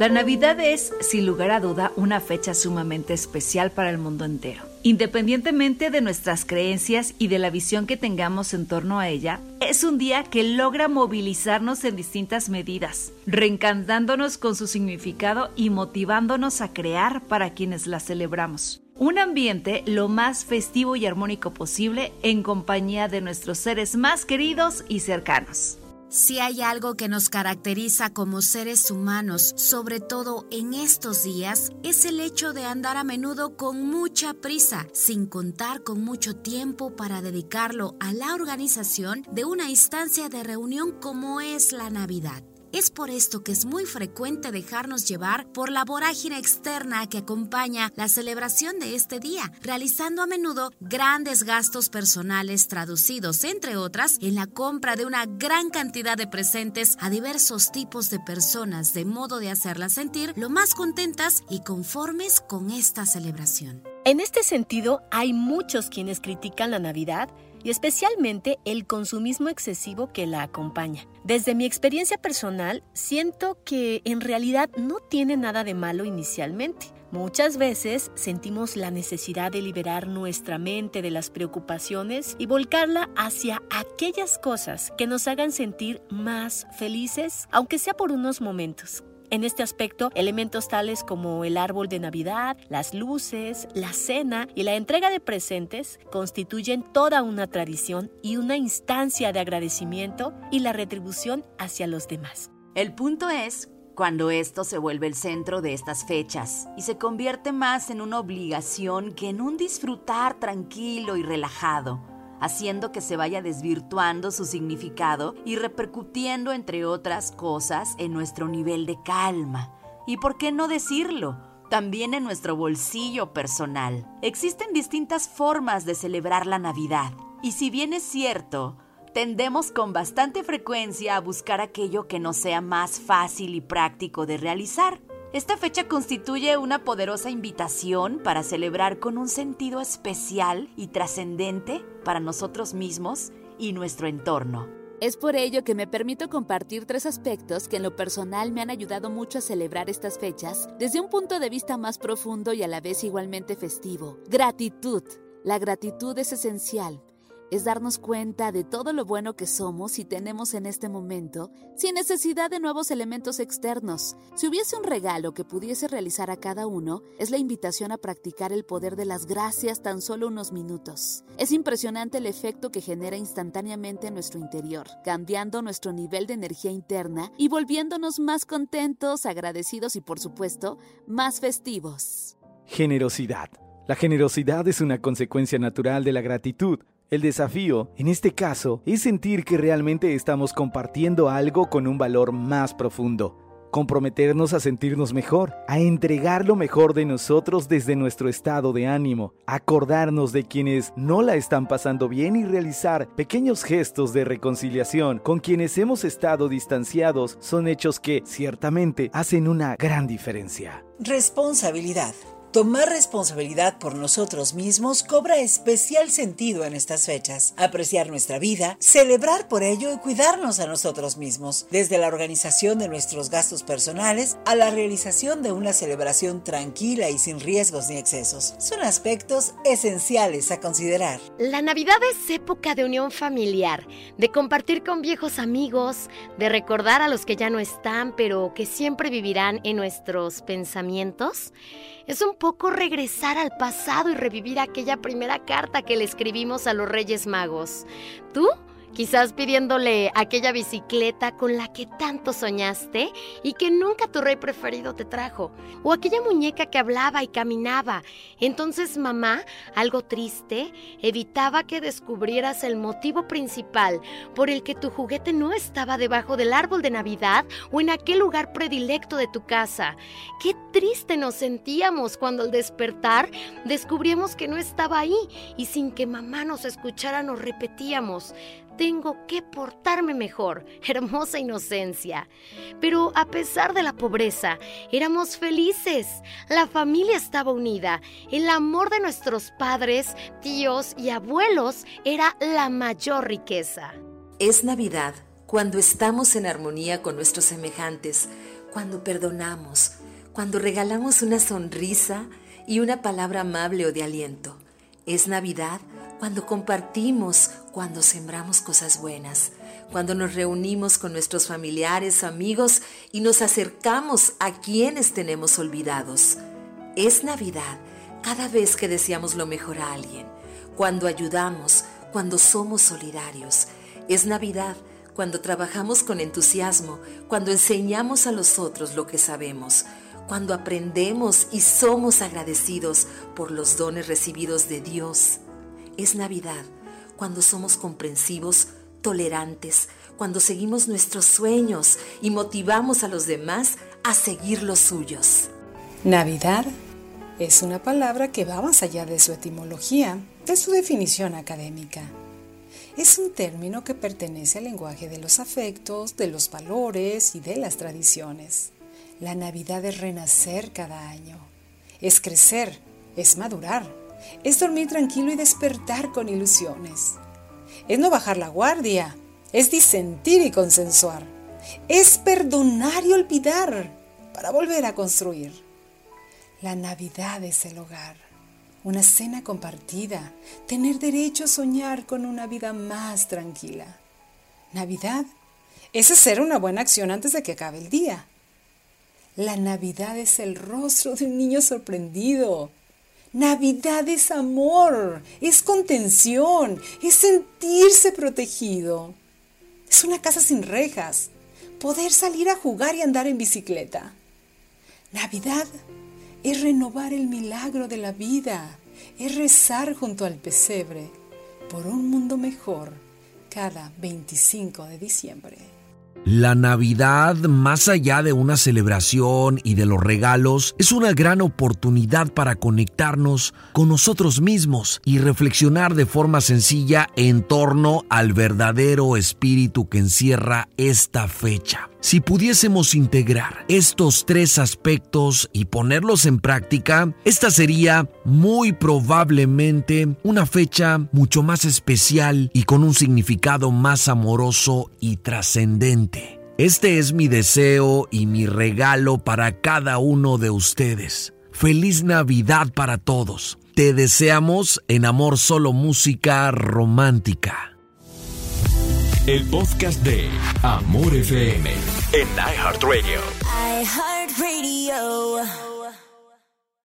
La Navidad es, sin lugar a duda, una fecha sumamente especial para el mundo entero. Independientemente de nuestras creencias y de la visión que tengamos en torno a ella, es un día que logra movilizarnos en distintas medidas, reencantándonos con su significado y motivándonos a crear para quienes la celebramos. Un ambiente lo más festivo y armónico posible en compañía de nuestros seres más queridos y cercanos. Si hay algo que nos caracteriza como seres humanos, sobre todo en estos días, es el hecho de andar a menudo con mucha prisa, sin contar con mucho tiempo para dedicarlo a la organización de una instancia de reunión como es la Navidad. Es por esto que es muy frecuente dejarnos llevar por la vorágine externa que acompaña la celebración de este día, realizando a menudo grandes gastos personales traducidos, entre otras, en la compra de una gran cantidad de presentes a diversos tipos de personas, de modo de hacerlas sentir lo más contentas y conformes con esta celebración. En este sentido, hay muchos quienes critican la Navidad y especialmente el consumismo excesivo que la acompaña. Desde mi experiencia personal, siento que en realidad no tiene nada de malo inicialmente. Muchas veces sentimos la necesidad de liberar nuestra mente de las preocupaciones y volcarla hacia aquellas cosas que nos hagan sentir más felices, aunque sea por unos momentos. En este aspecto, elementos tales como el árbol de Navidad, las luces, la cena y la entrega de presentes constituyen toda una tradición y una instancia de agradecimiento y la retribución hacia los demás. El punto es cuando esto se vuelve el centro de estas fechas y se convierte más en una obligación que en un disfrutar tranquilo y relajado haciendo que se vaya desvirtuando su significado y repercutiendo, entre otras cosas, en nuestro nivel de calma. ¿Y por qué no decirlo? También en nuestro bolsillo personal. Existen distintas formas de celebrar la Navidad. Y si bien es cierto, tendemos con bastante frecuencia a buscar aquello que nos sea más fácil y práctico de realizar. Esta fecha constituye una poderosa invitación para celebrar con un sentido especial y trascendente para nosotros mismos y nuestro entorno. Es por ello que me permito compartir tres aspectos que en lo personal me han ayudado mucho a celebrar estas fechas desde un punto de vista más profundo y a la vez igualmente festivo. Gratitud. La gratitud es esencial es darnos cuenta de todo lo bueno que somos y tenemos en este momento, sin necesidad de nuevos elementos externos. Si hubiese un regalo que pudiese realizar a cada uno, es la invitación a practicar el poder de las gracias tan solo unos minutos. Es impresionante el efecto que genera instantáneamente en nuestro interior, cambiando nuestro nivel de energía interna y volviéndonos más contentos, agradecidos y por supuesto, más festivos. Generosidad. La generosidad es una consecuencia natural de la gratitud el desafío, en este caso, es sentir que realmente estamos compartiendo algo con un valor más profundo. Comprometernos a sentirnos mejor, a entregar lo mejor de nosotros desde nuestro estado de ánimo, acordarnos de quienes no la están pasando bien y realizar pequeños gestos de reconciliación con quienes hemos estado distanciados son hechos que ciertamente hacen una gran diferencia. Responsabilidad. Tomar responsabilidad por nosotros mismos cobra especial sentido en estas fechas. Apreciar nuestra vida, celebrar por ello y cuidarnos a nosotros mismos, desde la organización de nuestros gastos personales a la realización de una celebración tranquila y sin riesgos ni excesos. Son aspectos esenciales a considerar. La Navidad es época de unión familiar, de compartir con viejos amigos, de recordar a los que ya no están, pero que siempre vivirán en nuestros pensamientos. Es un poco regresar al pasado y revivir aquella primera carta que le escribimos a los Reyes Magos. ¿Tú? Quizás pidiéndole aquella bicicleta con la que tanto soñaste y que nunca tu rey preferido te trajo, o aquella muñeca que hablaba y caminaba. Entonces mamá, algo triste, evitaba que descubrieras el motivo principal por el que tu juguete no estaba debajo del árbol de Navidad o en aquel lugar predilecto de tu casa. Qué triste nos sentíamos cuando al despertar descubríamos que no estaba ahí y sin que mamá nos escuchara nos repetíamos, tengo que portarme mejor. Hermosa inocencia. Pero a pesar de la pobreza, éramos felices. La familia estaba unida. El amor de nuestros padres, tíos y abuelos era la mayor riqueza. Es Navidad cuando estamos en armonía con nuestros semejantes cuando perdonamos, cuando regalamos una sonrisa y una palabra amable o de aliento. Es Navidad cuando compartimos, cuando sembramos cosas buenas, cuando nos reunimos con nuestros familiares, amigos y nos acercamos a quienes tenemos olvidados. Es Navidad cada vez que deseamos lo mejor a alguien, cuando ayudamos, cuando somos solidarios. Es Navidad cuando trabajamos con entusiasmo, cuando enseñamos a los otros lo que sabemos, cuando aprendemos y somos agradecidos por los dones recibidos de Dios. Es Navidad cuando somos comprensivos, tolerantes, cuando seguimos nuestros sueños y motivamos a los demás a seguir los suyos. Navidad es una palabra que va más allá de su etimología, de su definición académica. Es un término que pertenece al lenguaje de los afectos, de los valores y de las tradiciones. La Navidad es renacer cada año, es crecer, es madurar, es dormir tranquilo y despertar con ilusiones. Es no bajar la guardia, es disentir y consensuar, es perdonar y olvidar para volver a construir. La Navidad es el hogar, una cena compartida, tener derecho a soñar con una vida más tranquila. Navidad es hacer una buena acción antes de que acabe el día. La Navidad es el rostro de un niño sorprendido. Navidad es amor, es contención, es sentirse protegido. Es una casa sin rejas, poder salir a jugar y andar en bicicleta. Navidad es renovar el milagro de la vida, es rezar junto al pesebre por un mundo mejor cada 25 de diciembre. La Navidad, más allá de una celebración y de los regalos, es una gran oportunidad para conectarnos con nosotros mismos y reflexionar de forma sencilla en torno al verdadero espíritu que encierra esta fecha. Si pudiésemos integrar estos tres aspectos y ponerlos en práctica, esta sería muy probablemente una fecha mucho más especial y con un significado más amoroso y trascendente. Este es mi deseo y mi regalo para cada uno de ustedes. Feliz Navidad para todos. Te deseamos en Amor Solo Música Romántica. El podcast de Amor FM en iHeartRadio. iHeartRadio.